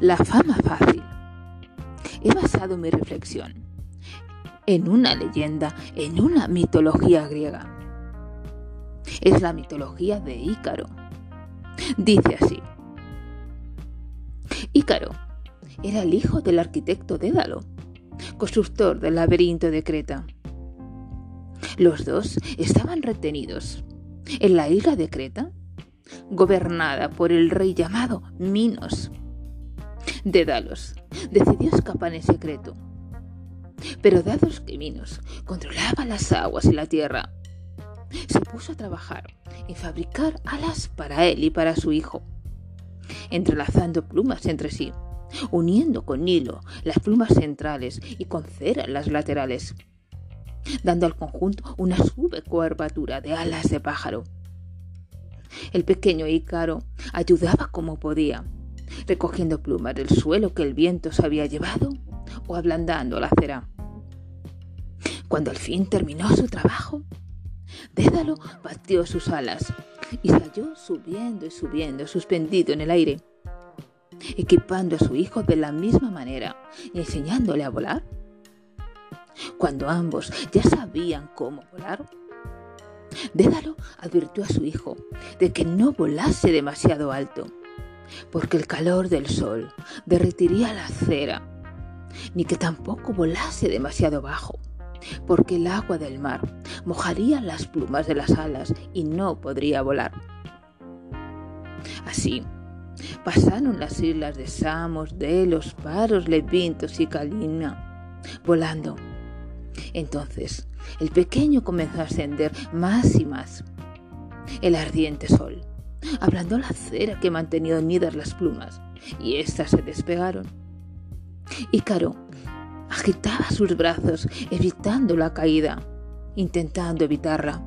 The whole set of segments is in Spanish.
La fama fácil. He basado mi reflexión en una leyenda, en una mitología griega. Es la mitología de Ícaro. Dice así. Ícaro era el hijo del arquitecto Dédalo, constructor del laberinto de Creta. Los dos estaban retenidos en la isla de Creta, gobernada por el rey llamado Minos. Dédalos decidió escapar en secreto. Pero dados que Minos controlaba las aguas y la tierra, se puso a trabajar en fabricar alas para él y para su hijo, entrelazando plumas entre sí, uniendo con hilo las plumas centrales y con cera las laterales, dando al conjunto una suave curvatura de alas de pájaro. El pequeño Ícaro ayudaba como podía, recogiendo plumas del suelo que el viento se había llevado o ablandando la cera. Cuando al fin terminó su trabajo, Dédalo batió sus alas y salió subiendo y subiendo, suspendido en el aire, equipando a su hijo de la misma manera y enseñándole a volar. Cuando ambos ya sabían cómo volar, Dédalo advirtió a su hijo de que no volase demasiado alto, porque el calor del sol derretiría la cera, ni que tampoco volase demasiado bajo, porque el agua del mar mojaría las plumas de las alas y no podría volar. Así, pasaron las islas de Samos, Delos, Paros, Levintos y Calina, volando. Entonces, el pequeño comenzó a ascender más y más. El ardiente sol ablandó la cera que mantenía unidas las plumas, y éstas se despegaron. Ícaro agitaba sus brazos, evitando la caída, intentando evitarla.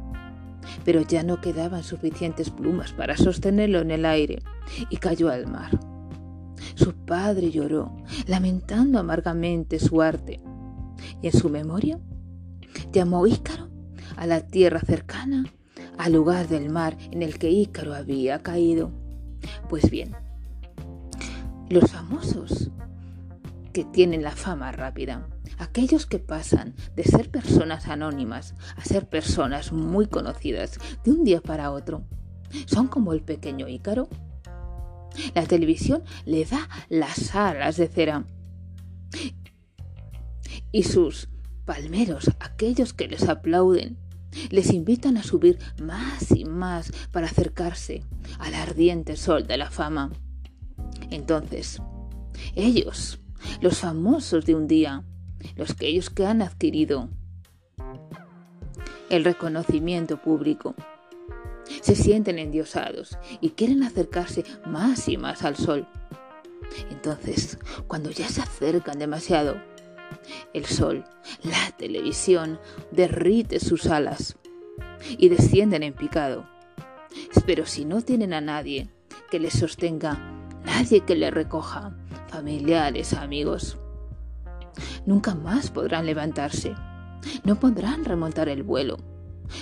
Pero ya no quedaban suficientes plumas para sostenerlo en el aire y cayó al mar. Su padre lloró, lamentando amargamente su arte, y en su memoria llamó Ícaro a la tierra cercana, al lugar del mar en el que Ícaro había caído. Pues bien, los famosos que tienen la fama rápida, aquellos que pasan de ser personas anónimas a ser personas muy conocidas de un día para otro, son como el pequeño Ícaro. La televisión le da las alas de cera y sus palmeros, aquellos que les aplauden, les invitan a subir más y más para acercarse al ardiente sol de la fama. Entonces, ellos, los famosos de un día, los que que han adquirido el reconocimiento público, se sienten endiosados y quieren acercarse más y más al sol. Entonces, cuando ya se acercan demasiado, el sol, la televisión, derrite sus alas y descienden en picado. Pero si no tienen a nadie que les sostenga, nadie que les recoja, familiares, amigos, nunca más podrán levantarse, no podrán remontar el vuelo,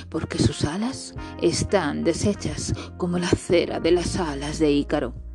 porque sus alas están deshechas como la cera de las alas de Ícaro.